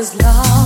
was lost.